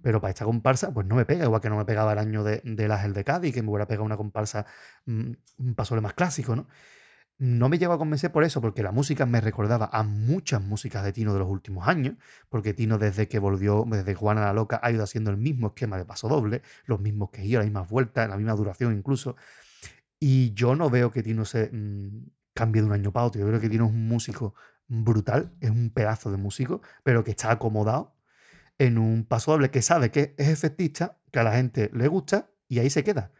Pero para esta comparsa, pues no me pega, igual que no me pegaba el año de, del Ángel de Cádiz, que me hubiera pegado una comparsa, mm, un paso más clásico, ¿no? No me llegó a convencer por eso, porque la música me recordaba a muchas músicas de Tino de los últimos años, porque Tino desde que volvió, desde Juana la Loca, ha ido haciendo el mismo esquema de paso doble, los mismos que yo, las mismas vueltas, la misma duración incluso. Y yo no veo que Tino se mm, cambie de un año para otro. Yo creo que Tino es un músico brutal, es un pedazo de músico, pero que está acomodado en un paso doble que sabe que es efectista, que a la gente le gusta y ahí se queda.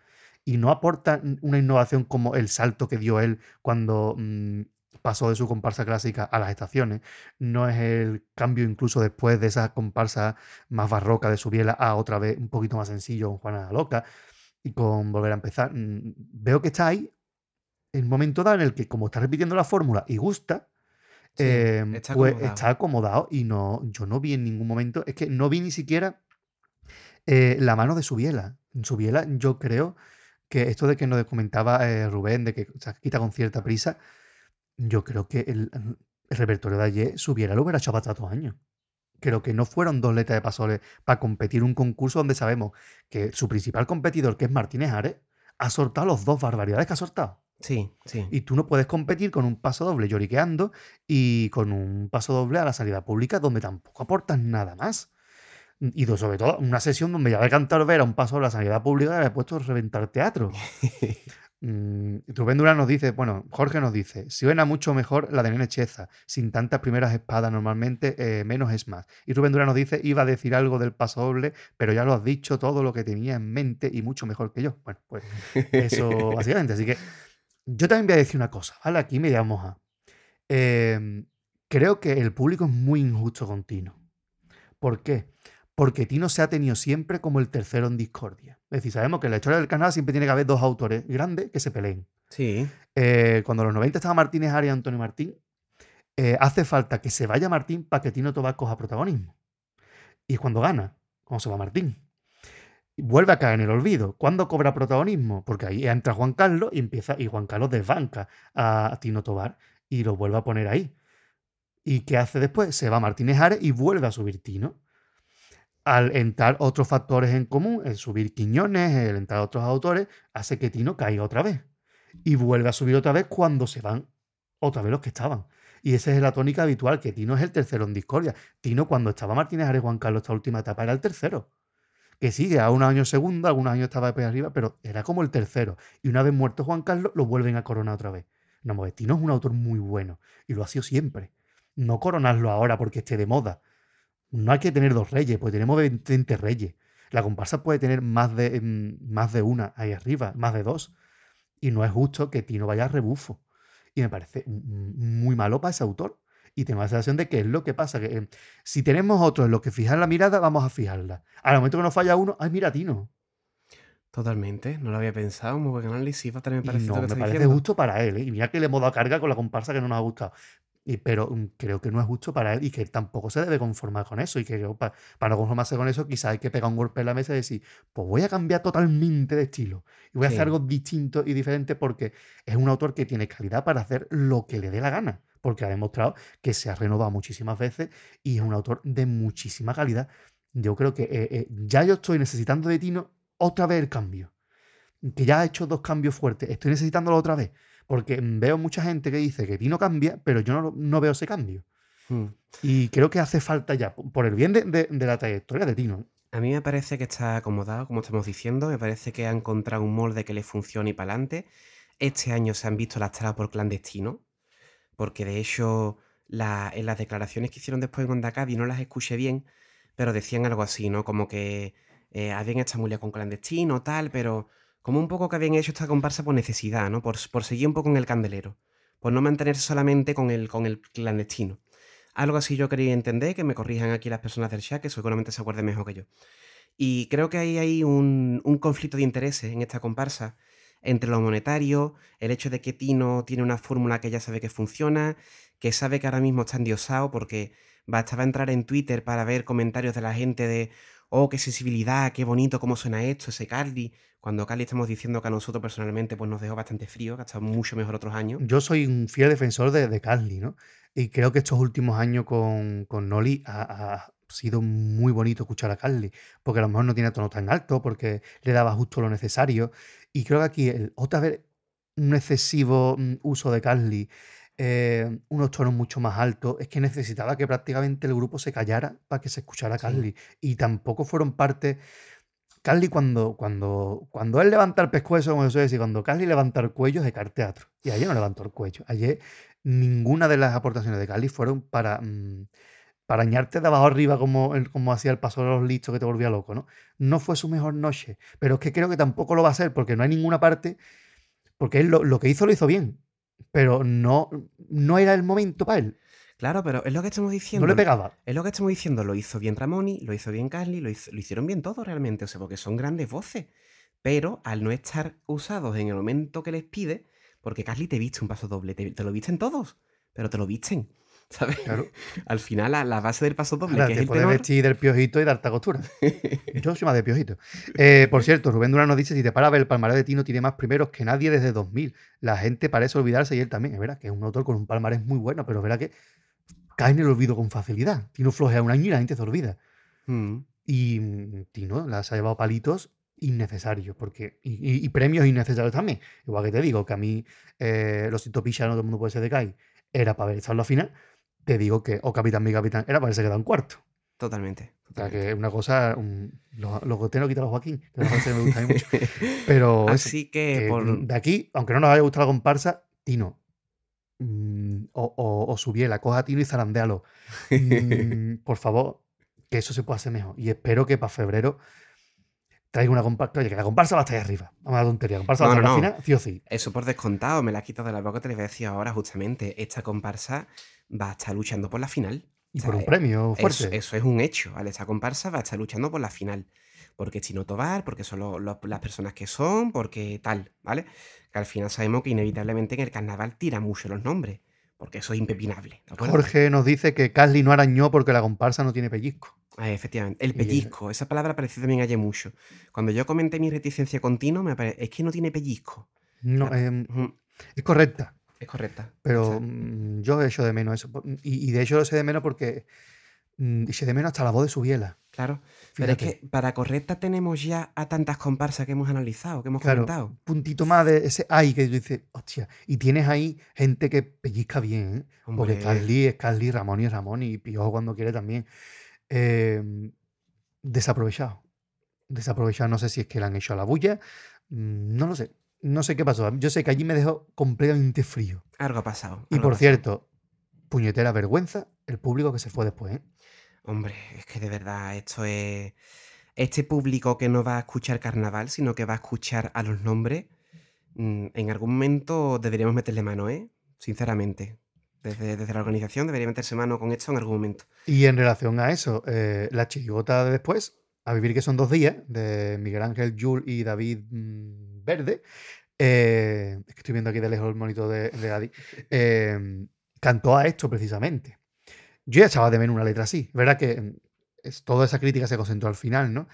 Y no aporta una innovación como el salto que dio él cuando mm, pasó de su comparsa clásica a las estaciones. No es el cambio incluso después de esa comparsa más barroca de su biela a otra vez un poquito más sencillo con Juana la Loca y con Volver a empezar. Mm, Veo que está ahí un momento dado en el que como está repitiendo la fórmula y gusta, Sí, eh, está pues acomodado. está acomodado y no, yo no vi en ningún momento, es que no vi ni siquiera eh, la mano de su biela. En su biela yo creo que esto de que nos comentaba eh, Rubén, de que se quita con cierta prisa, yo creo que el, el repertorio de ayer, su biela lo hubiera hecho para tantos años. Creo que no fueron dos letras de pasoles para competir un concurso donde sabemos que su principal competidor, que es Martínez Ares, ha soltado los dos barbaridades que ha soltado. Sí, sí. Y tú no puedes competir con un paso doble lloriqueando y con un paso doble a la salida pública donde tampoco aportas nada más. Y do- sobre todo una sesión donde ya de cantar ver a un paso doble a la sanidad pública le he puesto a reventar teatro. Mm, Rubén Durán nos dice, bueno, Jorge nos dice, suena mucho mejor la de Nene Cheza, sin tantas primeras espadas normalmente, eh, menos es más. Y Rubén Durán nos dice, iba a decir algo del paso doble, pero ya lo has dicho todo lo que tenía en mente y mucho mejor que yo. Bueno, pues eso básicamente. Así que yo también voy a decir una cosa, ¿vale? Aquí me llamo a... Em, creo que el público es muy injusto con Tino. ¿Por qué? Porque Tino se ha tenido siempre como el tercero en discordia. Es decir, sabemos que en la historia del canal siempre tiene que haber dos autores grandes que se peleen. Sí. Eh, cuando en los 90 estaba Martínez Arias y Antonio Martín, eh, hace falta que se vaya Martín para que Tino Tobar coja protagonismo. Y es cuando gana, cuando se va Martín. Vuelve a caer en el olvido. ¿Cuándo cobra protagonismo? Porque ahí entra Juan Carlos y empieza, y Juan Carlos desbanca a Tino Tobar y lo vuelve a poner ahí. ¿Y qué hace después? Se va Martínez Ares y vuelve a subir Tino. Al entrar otros factores en común, el subir Quiñones, el entrar otros autores, hace que Tino caiga otra vez. Y vuelve a subir otra vez cuando se van otra vez los que estaban. Y esa es la tónica habitual, que Tino es el tercero en discordia. Tino, cuando estaba Martínez Ares Juan Carlos esta última etapa, era el tercero. Que sigue a unos años segundo, algunos años estaba de arriba, pero era como el tercero. Y una vez muerto Juan Carlos, lo vuelven a coronar otra vez. No, porque Tino es un autor muy bueno. Y lo ha sido siempre. No coronarlo ahora porque esté de moda. No hay que tener dos reyes, pues tenemos 20 reyes. La comparsa puede tener más de, mm, más de una ahí arriba, más de dos. Y no es justo que Tino vaya a rebufo. Y me parece muy malo para ese autor. Y tengo la sensación de que es lo que pasa, que eh, si tenemos otros en los que fijar la mirada, vamos a fijarla. Al momento que nos falla uno, ay, mira, Tino. Totalmente, no lo había pensado, muy buen análisis, también me Y parece no, que me parece diciendo. justo para él. ¿eh? Y mira que le hemos dado carga con la comparsa que no nos ha gustado. Y, pero mm, creo que no es justo para él y que él tampoco se debe conformar con eso. Y que yo, pa- para no conformarse con eso, quizás hay que pegar un golpe en la mesa y decir, pues voy a cambiar totalmente de estilo. Y voy a hacer algo distinto y diferente porque es un autor que tiene calidad para hacer lo que le dé la gana. Porque ha demostrado que se ha renovado muchísimas veces y es un autor de muchísima calidad. Yo creo que eh, eh, ya yo estoy necesitando de Tino otra vez el cambio que ya ha hecho dos cambios fuertes, estoy necesitándolo otra vez, porque veo mucha gente que dice que Tino cambia, pero yo no, no veo ese cambio. Mm. Y creo que hace falta ya, por el bien de, de- de la trayectoria de Tino. A mí me parece que está acomodado, como estamos diciendo. Me parece que ha encontrado un molde que le funcione y para adelante. Este año se han visto lastrados por clandestino, porque de hecho en las declaraciones que hicieron después en Onda Cádiz no las escuché bien, pero decían algo así, ¿no? Como que eh, habían hecho muy con clandestino, tal, pero como un poco que habían hecho esta comparsa por necesidad, ¿no? Por, por seguir un poco en el candelero, por no mantenerse solamente con el, con el clandestino. Algo así yo quería entender, que me corrijan aquí las personas del chat, que seguramente se acuerden mejor que yo. Y creo que ahí hay un, un conflicto de intereses en esta comparsa entre lo monetario, el hecho de que Tino tiene una fórmula que ya sabe que funciona, que sabe que ahora mismo está endiosado porque bastaba entrar en Twitter para ver comentarios de la gente de, oh, qué sensibilidad, qué bonito cómo suena esto, ese Carly, cuando Carly estamos diciendo que a nosotros personalmente pues nos dejó bastante frío, que ha estado mucho mejor otros años. Yo soy un fiel defensor de, de Carly, ¿no? Y creo que estos últimos años con, con Noli ha, ha sido muy bonito escuchar a Carly, porque a lo mejor no tiene tono tan alto, porque le daba justo lo necesario. Y creo que aquí el, otra vez un excesivo mm, uso de Carly, eh, unos tonos mucho más altos, es que necesitaba que prácticamente el grupo se callara para que se escuchara a Sí. Carly. Y tampoco fueron parte... Carly cuando, cuando, cuando él levanta el pescuezo, como se suele decir, cuando Carly levanta el cuello es de car teatro. Y ayer no levantó el cuello. Ayer ninguna de las aportaciones de Carly fueron para, mm, para añarte de abajo arriba como, el- como hacía el paso de los listos que te volvía loco, ¿no? No fue su mejor noche. Pero es que creo que tampoco lo va a ser porque no hay ninguna parte, porque él lo, lo que hizo lo hizo bien. Pero no, no era el momento para él. Claro, pero es lo que estamos No diciendo. le pegaba. Es lo que estamos diciendo, lo hizo bien Ramoni, lo hizo bien Carly, lo, hizo- lo hicieron bien todos realmente, o sea, porque son grandes voces. Pero al no estar usados en el momento que les pide, porque Carly te viste un paso doble, te, te lo visten todos, pero te lo visten, ¿sabes? Claro. Al final, la, la base del paso doble, Ahora, que es te el puedes tenor, vestir del piojito y darte costura. Yo soy más de piojito. Eh, por cierto, Rubén Durán nos dice, si te para a ver, el palmarés de Tino tiene más primeros que nadie desde 2000. La gente parece olvidarse y él también. Es verdad que es un autor con un palmarés muy bueno, pero es verdad que cae en el olvido con facilidad. Tino flojea un año y la gente se olvida. Mm, Y Tino las ha llevado palitos innecesarios porque y, y- y premios innecesarios también. Igual que te digo que a mí eh, los Picha no todo el mundo puede ser de Kai era para haber estado en la final. Te digo que o Capitán mi Capitán era para haberse quedado en cuarto. Totalmente. O sea, que una cosa. un- los los goteros quitan los Joaquín, que que me gusta a mí mucho. Pero eso, Así que, que, por. de aquí, aunque no nos haya gustado la comparsa, Tino. mm, o, o, o Subiela, coja a Tino y zarandéalo. Mm, por favor, que eso se pueda hacer mejor. Y espero que para febrero traiga una comparsa. Oye, que la comparsa va a estar ahí arriba. Vamos a la tontería. La comparsa va a No, estar no, en la no. final, sí o sí. Eso por descontado, me la has quitado de la boca, te a decir ahora, justamente. Esta comparsa va a estar luchando por la final. Y O sea, por un premio Eso, fuerte. eso es un hecho, ¿vale? Esta comparsa va a estar luchando por la final. Porque Chino Tobar, porque son lo- lo- las personas que son, porque tal, ¿vale? Que al final sabemos que inevitablemente en el carnaval tira mucho los nombres. Porque eso es impepinable. Jorge nos dice que Casly no arañó porque la comparsa no tiene pellizco. Efectivamente. El pellizco, esa palabra apareció también ayer mucho. Cuando yo comenté mi reticencia continua, me es que no tiene pellizco. No, Ujú, es correcta. Es correcta. Pero mm, yo echo de menos eso. Y, y de hecho lo sé de menos porque mm, eché de menos hasta la voz de su biela. claro. Pero es que para correcta tenemos ya a tantas comparsas que hemos analizado, que hemos Claro, comentado. puntito más de ese ay que tú dices, hostia. Y tienes ahí gente que pellizca bien, ¿eh? Porque Carly es Carly, Ramón y es Ramón y Piojo cuando quiere también. Em, desaprovechado. Desaprovechado, no sé si es que le han hecho a la bulla, mm, no lo sé. No sé qué pasó. Yo sé que allí me dejó completamente frío. algo ha pasado. Y algo por pasado. cierto, puñetera vergüenza el público que se fue después, ¿eh? Hombre, es que de verdad esto es... Este público que no va a escuchar carnaval, sino que va a escuchar a los nombres, mm, en algún momento deberíamos meterle mano, ¿eh? Sinceramente. Desde, desde la organización debería meterse mano con esto en algún momento. Y en relación a eso, eh, la chirigota de después, a vivir que son dos días, de Miguel Ángel Yul y David mm, Verde, eh, que estoy viendo aquí de lejos el monito de, de Adi, eh, cantó a esto precisamente. Yo ya echaba de menos una letra así. Es verdad que mm, es, toda esa crítica se concentró al final, ¿no?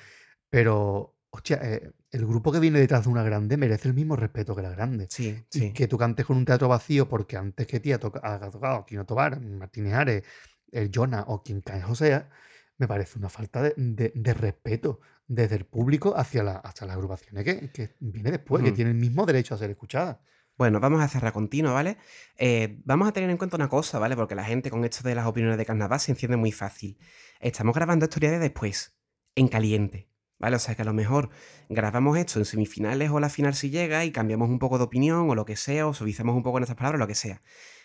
Pero, hostia, eh, el grupo que viene detrás de una grande merece el mismo respeto que la grande. Sí, Y que tú cantes con un teatro vacío porque antes que ti ha, toca- ha tocado Kino Tobar, Martínez Ares, el Jonah o quien cae sea, me parece una falta de, de- de respeto desde el público hacia la, hacia las agrupaciones que, que viene después, que tienen el mismo derecho a ser escuchadas. Bueno, vamos a cerrar continuo, ¿vale? Eh, vamos a tener en cuenta una cosa, ¿vale? Porque la gente con esto de las opiniones de carnaval se enciende muy fácil. Estamos grabando día de después, en caliente, ¿vale? O sea que a lo mejor grabamos esto en semifinales o la final si llega y cambiamos un poco de opinión o lo que sea, o suavizamos un poco nuestras palabras, lo que sea.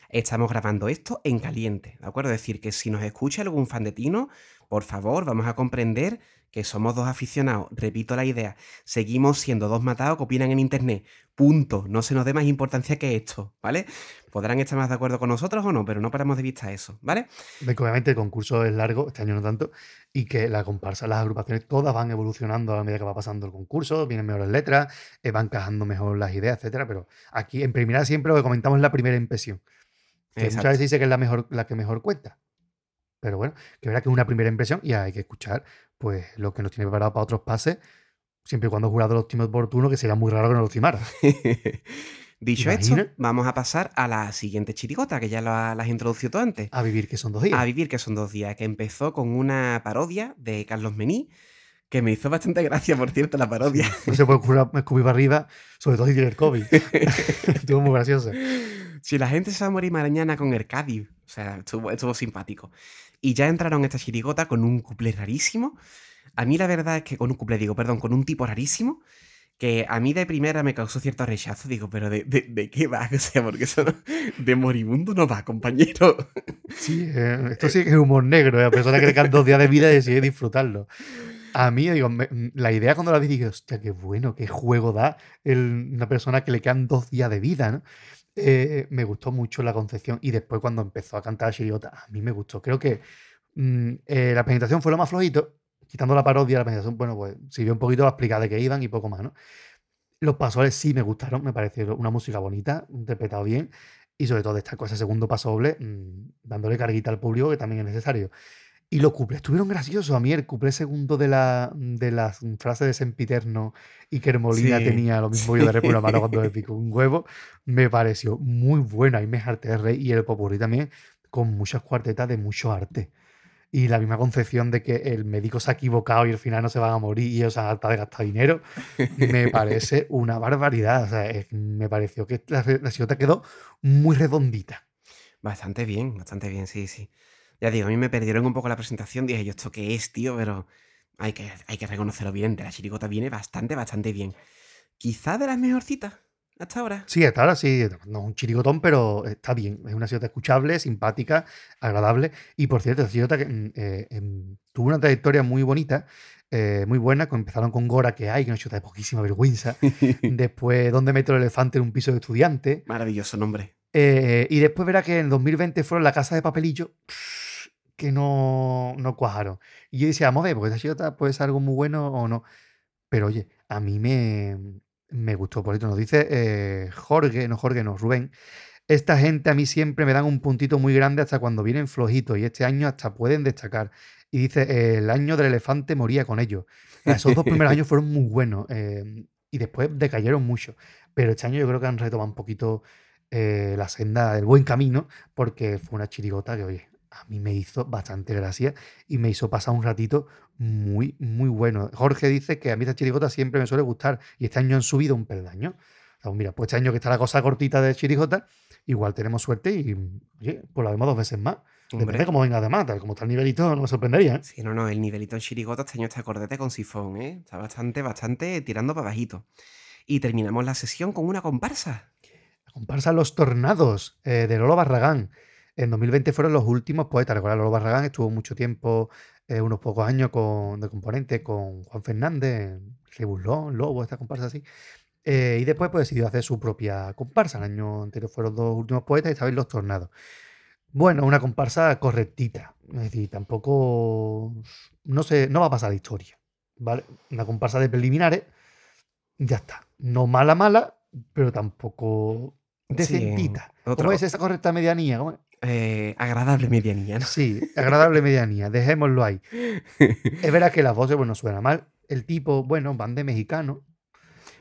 Estamos grabando esto en caliente, ¿de acuerdo? Es decir, que si nos escucha algún fan de Tino, por favor, vamos a comprender que somos dos aficionados. Repito la idea, seguimos siendo dos matados que opinan en internet. Punto. No se nos dé más importancia que esto, ¿vale? Podrán estar más de acuerdo con nosotros o no, pero no paramos de vista eso, ¿vale? Obviamente el concurso es largo, este año no tanto, y que la comparsa, las agrupaciones todas van evolucionando a medida que va pasando el concurso, vienen mejores letras, eh, van encajando mejor las ideas, etcétera. Pero aquí en primera siempre lo que comentamos es la primera impresión. Que muchas veces dice que es la mejor, la que mejor cuenta. Pero bueno, que verá que es una primera impresión y hay que escuchar pues lo que nos tiene preparado para otros pases, siempre y cuando jurado lo estime oportuno, que sería muy raro que no lo estimara. Dicho esto, vamos a pasar a la siguiente chirigota, que ya la- las has introducido tú antes. A vivir que son dos días. A vivir, que son dos días, que empezó con una parodia de Carlos Mení, que me hizo bastante gracia, por cierto, la parodia. No se puede escupir, escupir para arriba, sobre todo si tiene el COVID. Estuvo muy gracioso. Si la gente se va a morir mañana con el Cádiz, o sea, estuvo, estuvo simpático. Y ya entraron esta chirigota con un cuplé rarísimo. A mí la verdad es que con un cuplé, digo, perdón, con un tipo rarísimo, que a mí de primera me causó cierto rechazo. Digo, pero ¿de, de, de qué va? O sea, porque eso no- de moribundo no va, compañero. Sí, eh, esto sí que es humor negro. ¿eh? La persona que le quedan dos días de vida y decide disfrutarlo. A mí, digo, me- la idea cuando la vi, dije, hostia, qué bueno, qué juego da el- una persona que le quedan dos días de vida, ¿no? Eh, me gustó mucho la concepción y después cuando empezó a cantar Chiriota, a mí me gustó. Creo que mm, eh, la presentación fue lo más flojito, quitando la parodia, la presentación, bueno, pues sirvió un poquito para explicar de qué iban y poco más, ¿no? Los pasoles sí me gustaron, me pareció una música bonita, interpretado bien y sobre todo destacó ese segundo paso doble, mm, dándole carguita al público que también es necesario. Y los cuplés estuvieron graciosos. A mí el cuplé segundo de la, de las frases de Sempiterno y que Hermolina Sí, tenía lo mismo yo de por la mano cuando le picó un huevo, me pareció muy bueno. Ahí me harté de rey y el popurrí también con muchas cuartetas de mucho arte. Y la misma concepción de que el médico se ha equivocado y al final no se van a morir y ellos se han hartado de gastar dinero, me parece una barbaridad. O sea, es- me pareció que la, la quedó muy redondita. Bastante bien, bastante bien, sí, sí. Ya digo, a mí me perdieron un poco la presentación. Dije yo, ¿esto qué es, tío? Pero hay que, hay que reconocerlo bien. De la chirigota viene bastante, bastante bien. Quizá de las mejorcitas hasta ahora. Sí, hasta ahora sí, no es un chirigotón, pero está bien. Es una chirigota escuchable, simpática, agradable. Y por cierto, esta que mm, eh, em, tuvo una trayectoria muy bonita, eh, muy buena. que Empezaron con Gora, que hay, que una chirigota de poquísima vergüenza. Después, ¿Dónde meto el elefante en un piso de estudiante? Maravilloso nombre. Eh, y después verá que en 2020 fueron La Casa de Papelillo, que no, no cuajaron. Y yo decía, vamos a ver, porque esta chirigota puede ser algo muy bueno o no. Pero oye, a mí me, me gustó. Por esto nos dice eh, Jorge, no Jorge, no, Rubén. Esta gente a mí siempre me dan un puntito muy grande hasta cuando vienen flojitos y este año hasta pueden destacar. Y dice, el año del elefante moría con ellos. Esos dos primeros años fueron muy buenos eh, y después decayeron mucho. Pero este año yo creo que han retomado un poquito eh, la senda del buen camino porque fue una chirigota que, oye, a mí me hizo bastante gracia y me hizo pasar un ratito muy, muy bueno. Jorge dice que a mí esta chirigota siempre me suele gustar y este año han subido un peldaño. Mira, pues este año que está la cosa cortita de chirigota, igual tenemos suerte y, oye, pues la vemos dos veces más. Depende Hombre. de cómo venga de tal como está el nivelito, no me sorprendería. ¿eh? Sí, no, no, el nivelito en chirigota este año está acordete con sifón, ¿eh? Está bastante, bastante tirando para bajito. Y terminamos la sesión con una comparsa. La comparsa Los Tornados eh, de Lolo Barragán. En 2020 fueron los últimos poetas. Recuerda, Lolo Barragán estuvo mucho tiempo, eh, unos pocos años con, de componente con Juan Fernández, Rebulón, Lobo, esta comparsa así. Eh, y después pues, decidió hacer su propia comparsa. El año anterior fueron los dos últimos poetas y esta vez Los Tornados. Bueno, una comparsa correctita. Es decir, tampoco. No, sé, no va a pasar la historia. ¿Vale? Una comparsa de preliminares. Ya está. No mala, mala, pero tampoco decentita. otro- ¿Cómo es esa correcta medianía? ¿Cómo es? Eh, agradable medianía, ¿no? Sí, agradable medianía. Dejémoslo ahí. Es verdad que las voces, bueno, suenan mal. El tipo, bueno, van de mexicano.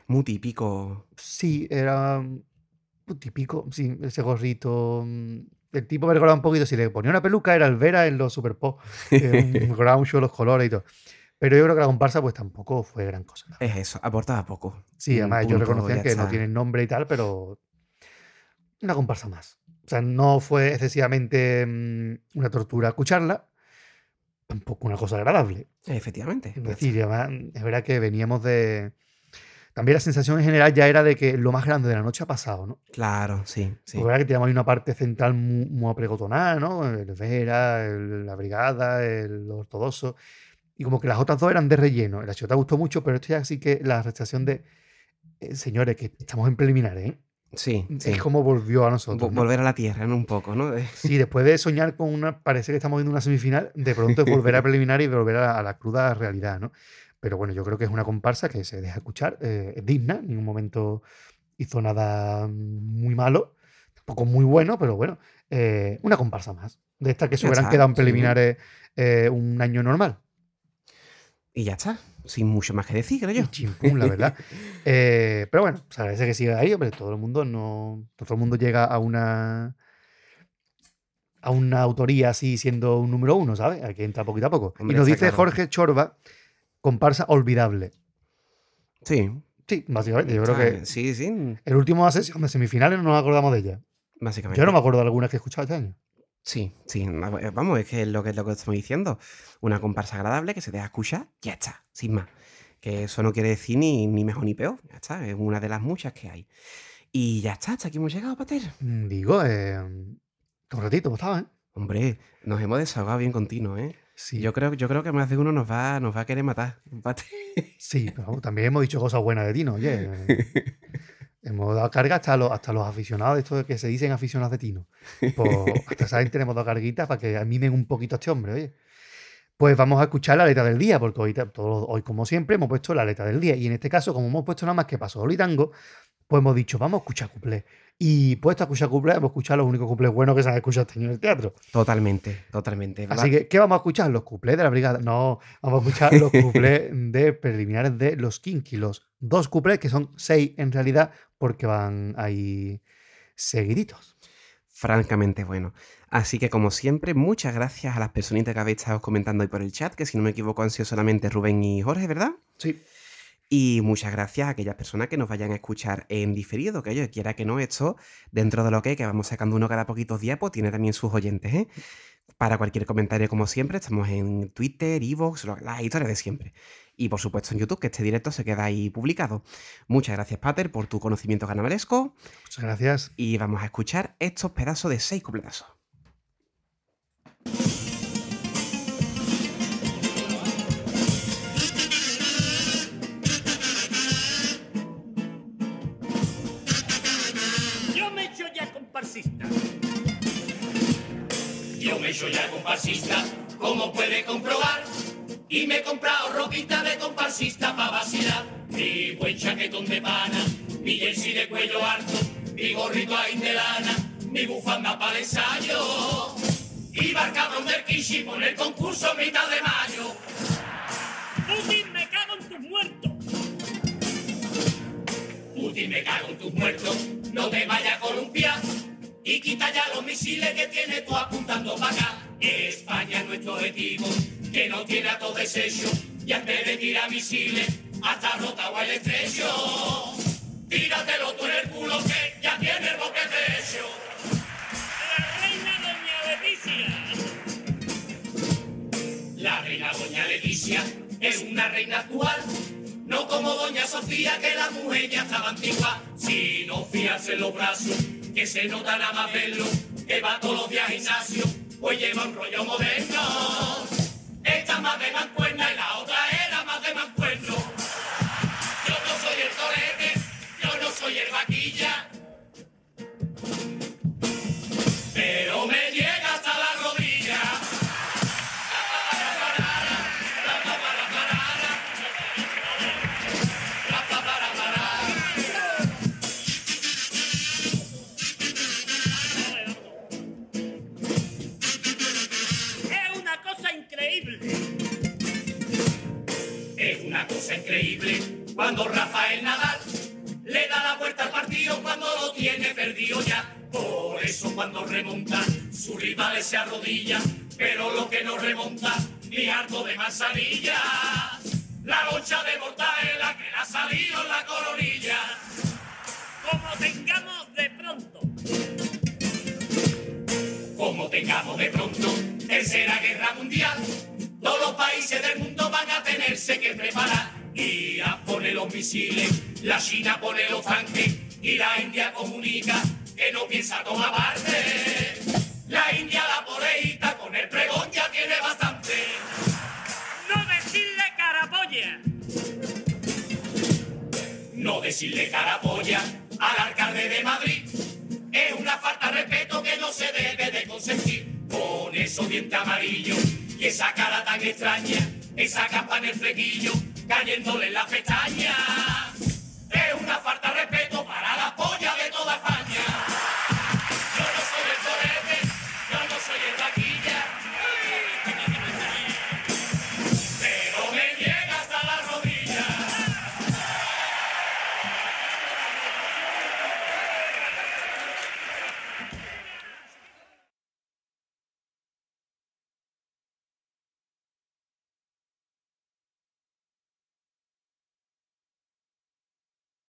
Muy típico. Sí, era mm, típico. Sí, ese gorrito. mm, El tipo me recordaba un poquito. Si le ponía una peluca, era el Vera en los Super Pop. eh, los colores y todo. Pero yo creo que la comparsa, pues tampoco fue gran cosa. Es eso, aportaba poco. Sí, además ellos reconocían que no tienen nombre y tal, pero una comparsa más. O sea, no fue excesivamente mm, una tortura escucharla, tampoco una cosa agradable. Efectivamente. Es decir, además, es verdad que veníamos de... También la sensación en general ya era de que lo más grande de la noche ha pasado, ¿no? Claro, sí, es verdad que teníamos ahí una parte central muy, muy apregotonada, ¿no? El Vera, el- la Brigada, el ortodoxo. Y como que las otras dos eran de relleno. La te gustó mucho, pero esto ya sí que la sensación de... eh, señores, que estamos en preliminares, ¿eh? Sí, sí. Es como volvió a nosotros. Vo- ¿no? Volver a la tierra, ¿no? Un poco, ¿no? Sí, después de soñar con una, parece que estamos viendo una semifinal, de pronto es volver a preliminar y volver a, a la cruda realidad, ¿no? Pero bueno, yo creo que es una comparsa que se deja escuchar, eh, es digna, en ningún momento hizo nada muy malo, tampoco muy bueno, pero bueno, eh, una comparsa más. De estas que se hubieran quedado en sí. preliminares eh, un año normal. Y ya está. Sin mucho más que decir, creo yo. Y chimpún, la verdad. Eh, pero bueno, se agradece que siga ahí, hombre, todo el mundo no. Todo el mundo llega a una. a una autoría así siendo un número uno, ¿sabes? Hay que entrar poquito a poco. Hombre, y nos dice claro. Jorge Chorba, comparsa olvidable. Sí. Sí, básicamente. Yo creo que Sí, sí. el último de semifinales no nos acordamos de ella. Básicamente. Yo no me acuerdo de algunas que he escuchado este año. Sí, sí. eh, Vamos, es que es lo que, es lo que estamos diciendo. Una comparsa agradable que se deja escuchar, ya está, sin más. Que eso no quiere decir ni, ni mejor ni peor, ya está. Es una de las muchas que hay. Y ya está, hasta aquí hemos llegado, Pater. Mm, Digo, eh, un ratito, ¿cómo estaba, eh? Hombre, nos hemos desahogado bien continuo, ¿eh? Sí, Yo creo, yo creo que más de uno nos va, nos va a querer matar. Pater. sí, pero también hemos dicho cosas buenas de Tino, oye. hemos dado carga hasta los, hasta los aficionados, de estos que se dicen aficionados de Tino. Pues hasta esa gente le hemos dado carguitas para que mimen un poquito a este hombre, oye. Pues vamos a escuchar la letra del día, porque hoy, todos- hoy, como siempre, hemos puesto la letra del día. Y en este caso, como hemos puesto nada más que paso y tango, pues hemos dicho, vamos a escuchar cuplés. Y puesto a escuchar cuplés, hemos escuchado los únicos cuplés buenos que se han escuchado este año en el teatro. Totalmente, totalmente. Así que, ¿qué vamos a escuchar? Los cuplés de la brigada. No, vamos a escuchar los cuplés de preliminares de los Kinky. Los dos cuplés, que son seis en realidad, porque van ahí seguiditos. francamente bueno. Así que como siempre, muchas gracias a las personitas que habéis estado comentando ahí por el chat, que si no me equivoco han sido solamente Rubén y Jorge, ¿verdad? Sí. Y muchas gracias a aquellas personas que nos vayan a escuchar en diferido, que yo quiera que no, esto, dentro de lo que, que vamos sacando uno cada poquitos días, pues tiene también sus oyentes, ¿eh? Para cualquier comentario, como siempre, estamos en Twitter, Evox, las historias de siempre. Y por supuesto en YouTube, que este directo se queda ahí publicado. Muchas gracias, Pater, por tu conocimiento canabalesco. Muchas gracias. Y vamos a escuchar estos pedazos de seis cupletazos. Comparsista. Yo me echo ya comparsista, como puede comprobar. Y me he comprado ropita de comparsista para vacilar. Mi buen chaquetón de pana, mi jersey de cuello alto, mi gorrito ahí de lana, mi bufanda para el ensayo. Iba el cabrón del Kishi por el concurso mitad de mayo. Putin, me cago en tus muertos. Putin, me cago en tus muertos. No te vayas a columpiar. Y quita ya los misiles que tienes tú apuntando para acá. España es nuestro objetivo, que no tiene a todo desecho. Y antes de tirar misiles, hasta rota o el estrecho. Tíratelo tú en el culo que ya tiene el boquete hecho. La reina doña Leticia. La reina doña Leticia es una reina actual. No como doña Sofía, que la mujer ya estaba antigua. Sino fiarse en los brazos, que se nota nada más verlo. Que va todos los días al gimnasio, pues lleva un rollo moderno. Esta más de mancuerna y la cuando Rafael Nadal le da la vuelta al partido cuando lo tiene perdido ya. Por eso cuando remonta, sus rivales se arrodillan, pero lo que no remonta, ni harto de manzanilla. La loncha de mortadela que le ha salido en la coronilla. Como tengamos de pronto como tengamos de pronto tercera guerra mundial, todos los países del mundo van a tenerse que preparar. Irán pone los misiles, la China pone los tanques y la India comunica que no piensa tomar parte. La India la poleíta con el pregón ya tiene bastante. No decirle carapolla. No decirle carapolla al alcalde de Madrid es una falta de respeto que no se debe de consentir. Con esos dientes amarillos y esa cara tan extraña, esa capa en el flequillo, cayéndole la pestaña. Es una falta de respeto.